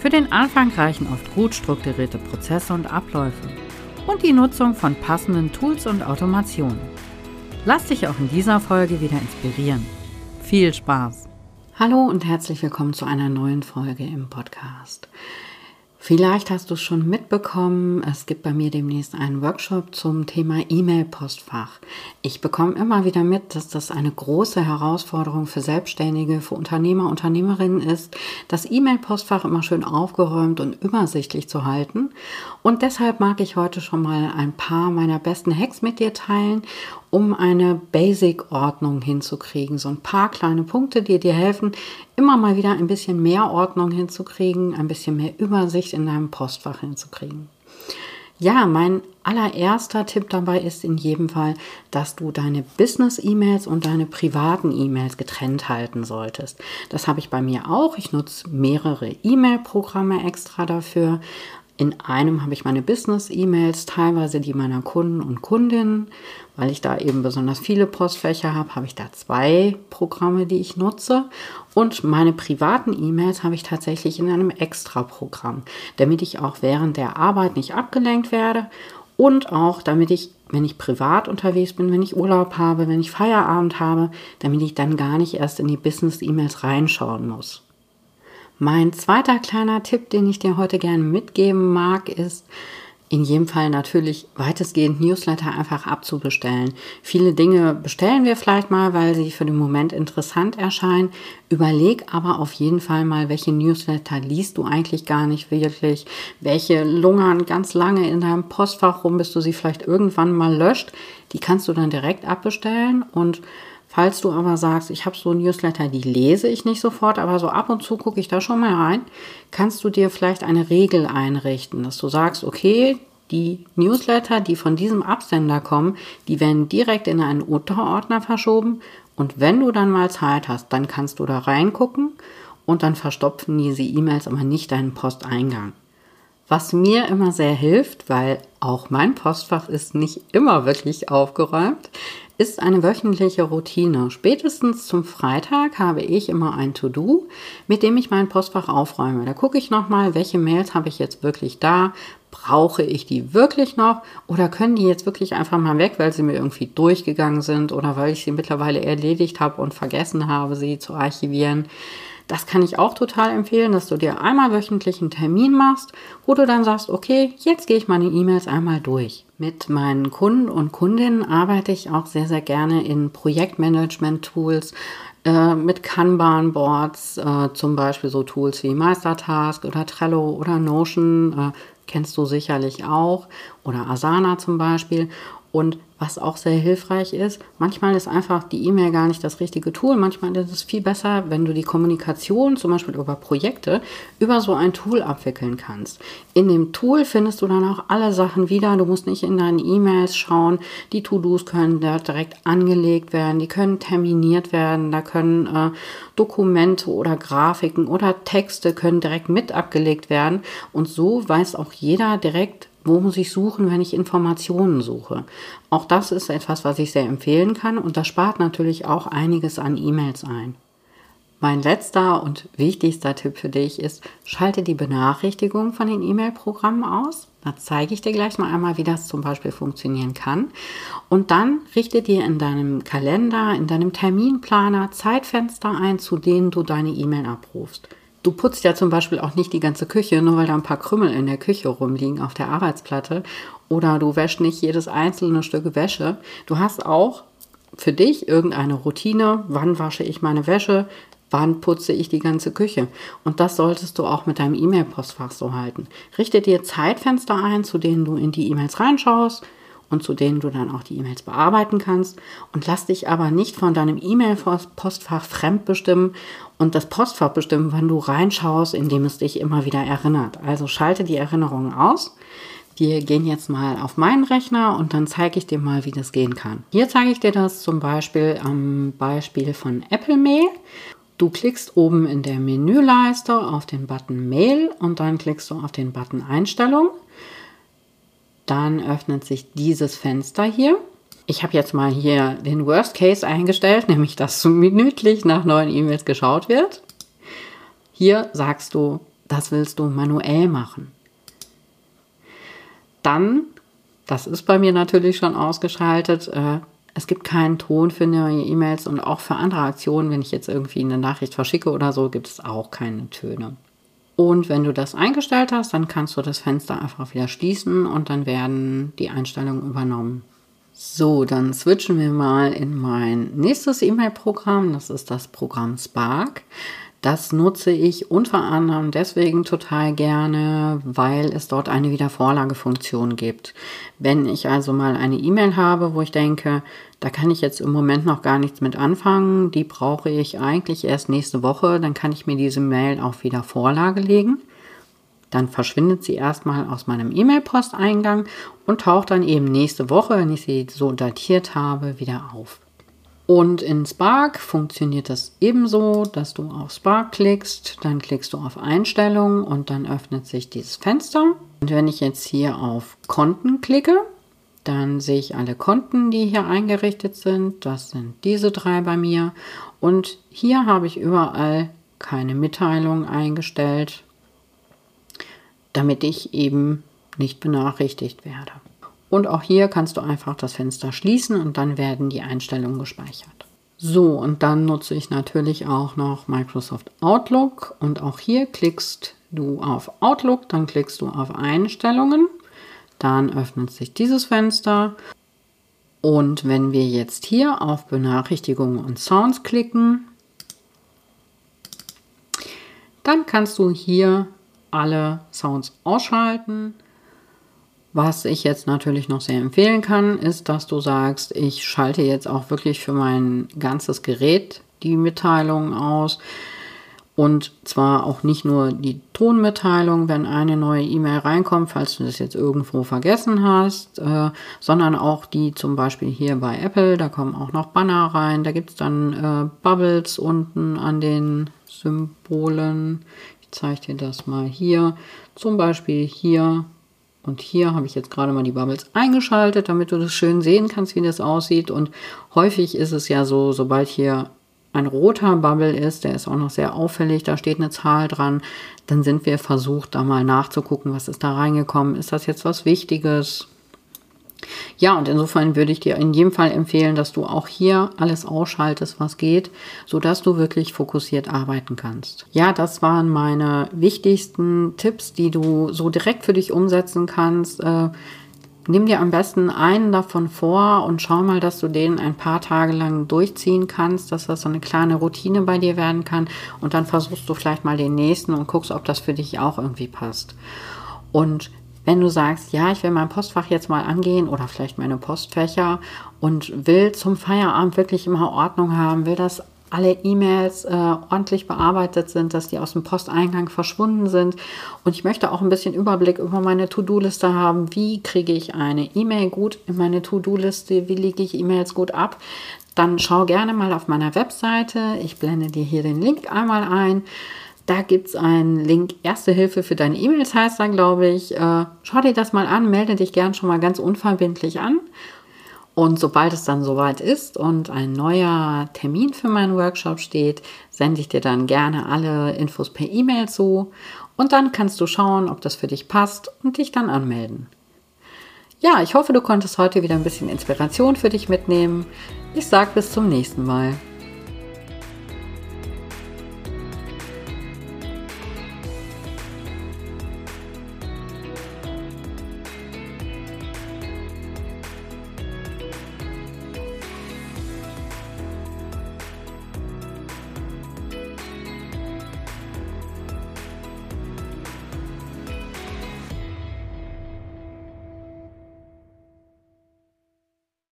Für den Anfang reichen oft gut strukturierte Prozesse und Abläufe und die Nutzung von passenden Tools und Automationen. Lass dich auch in dieser Folge wieder inspirieren. Viel Spaß! Hallo und herzlich willkommen zu einer neuen Folge im Podcast. Vielleicht hast du es schon mitbekommen, es gibt bei mir demnächst einen Workshop zum Thema E-Mail-Postfach. Ich bekomme immer wieder mit, dass das eine große Herausforderung für Selbstständige, für Unternehmer, Unternehmerinnen ist, das E-Mail-Postfach immer schön aufgeräumt und übersichtlich zu halten. Und deshalb mag ich heute schon mal ein paar meiner besten Hacks mit dir teilen um eine Basic-Ordnung hinzukriegen. So ein paar kleine Punkte, die dir helfen, immer mal wieder ein bisschen mehr Ordnung hinzukriegen, ein bisschen mehr Übersicht in deinem Postfach hinzukriegen. Ja, mein allererster Tipp dabei ist in jedem Fall, dass du deine Business-E-Mails und deine privaten E-Mails getrennt halten solltest. Das habe ich bei mir auch. Ich nutze mehrere E-Mail-Programme extra dafür. In einem habe ich meine Business-E-Mails, teilweise die meiner Kunden und Kundinnen. Weil ich da eben besonders viele Postfächer habe, habe ich da zwei Programme, die ich nutze. Und meine privaten E-Mails habe ich tatsächlich in einem Extra-Programm, damit ich auch während der Arbeit nicht abgelenkt werde und auch damit ich, wenn ich privat unterwegs bin, wenn ich Urlaub habe, wenn ich Feierabend habe, damit ich dann gar nicht erst in die Business-E-Mails reinschauen muss. Mein zweiter kleiner Tipp, den ich dir heute gerne mitgeben mag, ist, in jedem Fall natürlich weitestgehend Newsletter einfach abzubestellen. Viele Dinge bestellen wir vielleicht mal, weil sie für den Moment interessant erscheinen. Überleg aber auf jeden Fall mal, welche Newsletter liest du eigentlich gar nicht wirklich, welche lungern ganz lange in deinem Postfach rum, bis du sie vielleicht irgendwann mal löscht. Die kannst du dann direkt abbestellen und Falls du aber sagst, ich habe so Newsletter, die lese ich nicht sofort, aber so ab und zu gucke ich da schon mal rein, kannst du dir vielleicht eine Regel einrichten, dass du sagst, okay, die Newsletter, die von diesem Absender kommen, die werden direkt in einen Unterordner verschoben und wenn du dann mal Zeit hast, dann kannst du da reingucken und dann verstopfen diese E-Mails aber nicht deinen Posteingang. Was mir immer sehr hilft, weil auch mein Postfach ist nicht immer wirklich aufgeräumt, ist eine wöchentliche Routine. Spätestens zum Freitag habe ich immer ein To-Do, mit dem ich mein Postfach aufräume. Da gucke ich nochmal, welche Mails habe ich jetzt wirklich da, brauche ich die wirklich noch oder können die jetzt wirklich einfach mal weg, weil sie mir irgendwie durchgegangen sind oder weil ich sie mittlerweile erledigt habe und vergessen habe, sie zu archivieren. Das kann ich auch total empfehlen, dass du dir einmal wöchentlich einen Termin machst, wo du dann sagst, okay, jetzt gehe ich meine E-Mails einmal durch. Mit meinen Kunden und Kundinnen arbeite ich auch sehr, sehr gerne in Projektmanagement-Tools, äh, mit Kanban-Boards, äh, zum Beispiel so Tools wie Meistertask oder Trello oder Notion, äh, kennst du sicherlich auch, oder Asana zum Beispiel. Und was auch sehr hilfreich ist, manchmal ist einfach die E-Mail gar nicht das richtige Tool. Manchmal ist es viel besser, wenn du die Kommunikation zum Beispiel über Projekte über so ein Tool abwickeln kannst. In dem Tool findest du dann auch alle Sachen wieder. Du musst nicht in deinen E-Mails schauen. Die To-Dos können da direkt angelegt werden. Die können terminiert werden. Da können äh, Dokumente oder Grafiken oder Texte können direkt mit abgelegt werden. Und so weiß auch jeder direkt, wo muss ich suchen, wenn ich Informationen suche? Auch das ist etwas, was ich sehr empfehlen kann und das spart natürlich auch einiges an E-Mails ein. Mein letzter und wichtigster Tipp für dich ist, schalte die Benachrichtigung von den E-Mail-Programmen aus. Da zeige ich dir gleich mal einmal, wie das zum Beispiel funktionieren kann. Und dann richte dir in deinem Kalender, in deinem Terminplaner Zeitfenster ein, zu denen du deine E-Mail abrufst. Du putzt ja zum Beispiel auch nicht die ganze Küche, nur weil da ein paar Krümmel in der Küche rumliegen auf der Arbeitsplatte. Oder du wäschst nicht jedes einzelne Stück Wäsche. Du hast auch für dich irgendeine Routine. Wann wasche ich meine Wäsche? Wann putze ich die ganze Küche? Und das solltest du auch mit deinem E-Mail-Postfach so halten. Richte dir Zeitfenster ein, zu denen du in die E-Mails reinschaust und zu denen du dann auch die E-Mails bearbeiten kannst. Und lass dich aber nicht von deinem E-Mail-Postfach fremdbestimmen und das Postfach bestimmen, wann du reinschaust, indem es dich immer wieder erinnert. Also schalte die Erinnerungen aus. Wir gehen jetzt mal auf meinen Rechner und dann zeige ich dir mal, wie das gehen kann. Hier zeige ich dir das zum Beispiel am Beispiel von Apple Mail. Du klickst oben in der Menüleiste auf den Button Mail und dann klickst du auf den Button Einstellung. Dann öffnet sich dieses Fenster hier. Ich habe jetzt mal hier den Worst Case eingestellt, nämlich dass minütlich nach neuen E-Mails geschaut wird. Hier sagst du, das willst du manuell machen. Dann, das ist bei mir natürlich schon ausgeschaltet, äh, es gibt keinen Ton für neue E-Mails und auch für andere Aktionen, wenn ich jetzt irgendwie eine Nachricht verschicke oder so, gibt es auch keine Töne. Und wenn du das eingestellt hast, dann kannst du das Fenster einfach wieder schließen und dann werden die Einstellungen übernommen. So, dann switchen wir mal in mein nächstes E-Mail-Programm. Das ist das Programm Spark. Das nutze ich unter anderem deswegen total gerne, weil es dort eine Wiedervorlagefunktion gibt. Wenn ich also mal eine E-Mail habe, wo ich denke, da kann ich jetzt im Moment noch gar nichts mit anfangen, die brauche ich eigentlich erst nächste Woche, dann kann ich mir diese Mail auf Wiedervorlage legen. Dann verschwindet sie erstmal aus meinem E-Mail-Posteingang und taucht dann eben nächste Woche, wenn ich sie so datiert habe, wieder auf. Und in Spark funktioniert das ebenso, dass du auf Spark klickst, dann klickst du auf Einstellungen und dann öffnet sich dieses Fenster. Und wenn ich jetzt hier auf Konten klicke, dann sehe ich alle Konten, die hier eingerichtet sind. Das sind diese drei bei mir. Und hier habe ich überall keine Mitteilung eingestellt, damit ich eben nicht benachrichtigt werde. Und auch hier kannst du einfach das Fenster schließen und dann werden die Einstellungen gespeichert. So, und dann nutze ich natürlich auch noch Microsoft Outlook. Und auch hier klickst du auf Outlook, dann klickst du auf Einstellungen, dann öffnet sich dieses Fenster. Und wenn wir jetzt hier auf Benachrichtigungen und Sounds klicken, dann kannst du hier alle Sounds ausschalten was ich jetzt natürlich noch sehr empfehlen kann, ist, dass du sagst, ich schalte jetzt auch wirklich für mein ganzes Gerät die Mitteilung aus. Und zwar auch nicht nur die Tonmitteilung, wenn eine neue E-Mail reinkommt, falls du das jetzt irgendwo vergessen hast, äh, sondern auch die zum Beispiel hier bei Apple, da kommen auch noch Banner rein, da gibt es dann äh, Bubbles unten an den Symbolen. Ich zeige dir das mal hier. Zum Beispiel hier und hier habe ich jetzt gerade mal die Bubbles eingeschaltet, damit du das schön sehen kannst, wie das aussieht. Und häufig ist es ja so, sobald hier ein roter Bubble ist, der ist auch noch sehr auffällig, da steht eine Zahl dran, dann sind wir versucht, da mal nachzugucken, was ist da reingekommen. Ist das jetzt was Wichtiges? Ja, und insofern würde ich dir in jedem Fall empfehlen, dass du auch hier alles ausschaltest, was geht, sodass du wirklich fokussiert arbeiten kannst. Ja, das waren meine wichtigsten Tipps, die du so direkt für dich umsetzen kannst. Äh, nimm dir am besten einen davon vor und schau mal, dass du den ein paar Tage lang durchziehen kannst, dass das so eine kleine Routine bei dir werden kann. Und dann versuchst du vielleicht mal den nächsten und guckst, ob das für dich auch irgendwie passt. Und wenn du sagst, ja, ich will mein Postfach jetzt mal angehen oder vielleicht meine Postfächer und will zum Feierabend wirklich immer Ordnung haben, will, dass alle E-Mails äh, ordentlich bearbeitet sind, dass die aus dem Posteingang verschwunden sind. Und ich möchte auch ein bisschen Überblick über meine To-Do-Liste haben. Wie kriege ich eine E-Mail gut in meine To-Do-Liste? Wie lege ich E-Mails gut ab? Dann schau gerne mal auf meiner Webseite. Ich blende dir hier den Link einmal ein. Da gibt es einen Link, Erste Hilfe für deine E-Mails heißt da, glaube ich. Äh, schau dir das mal an, melde dich gern schon mal ganz unverbindlich an. Und sobald es dann soweit ist und ein neuer Termin für meinen Workshop steht, sende ich dir dann gerne alle Infos per E-Mail zu. Und dann kannst du schauen, ob das für dich passt und dich dann anmelden. Ja, ich hoffe, du konntest heute wieder ein bisschen Inspiration für dich mitnehmen. Ich sage bis zum nächsten Mal.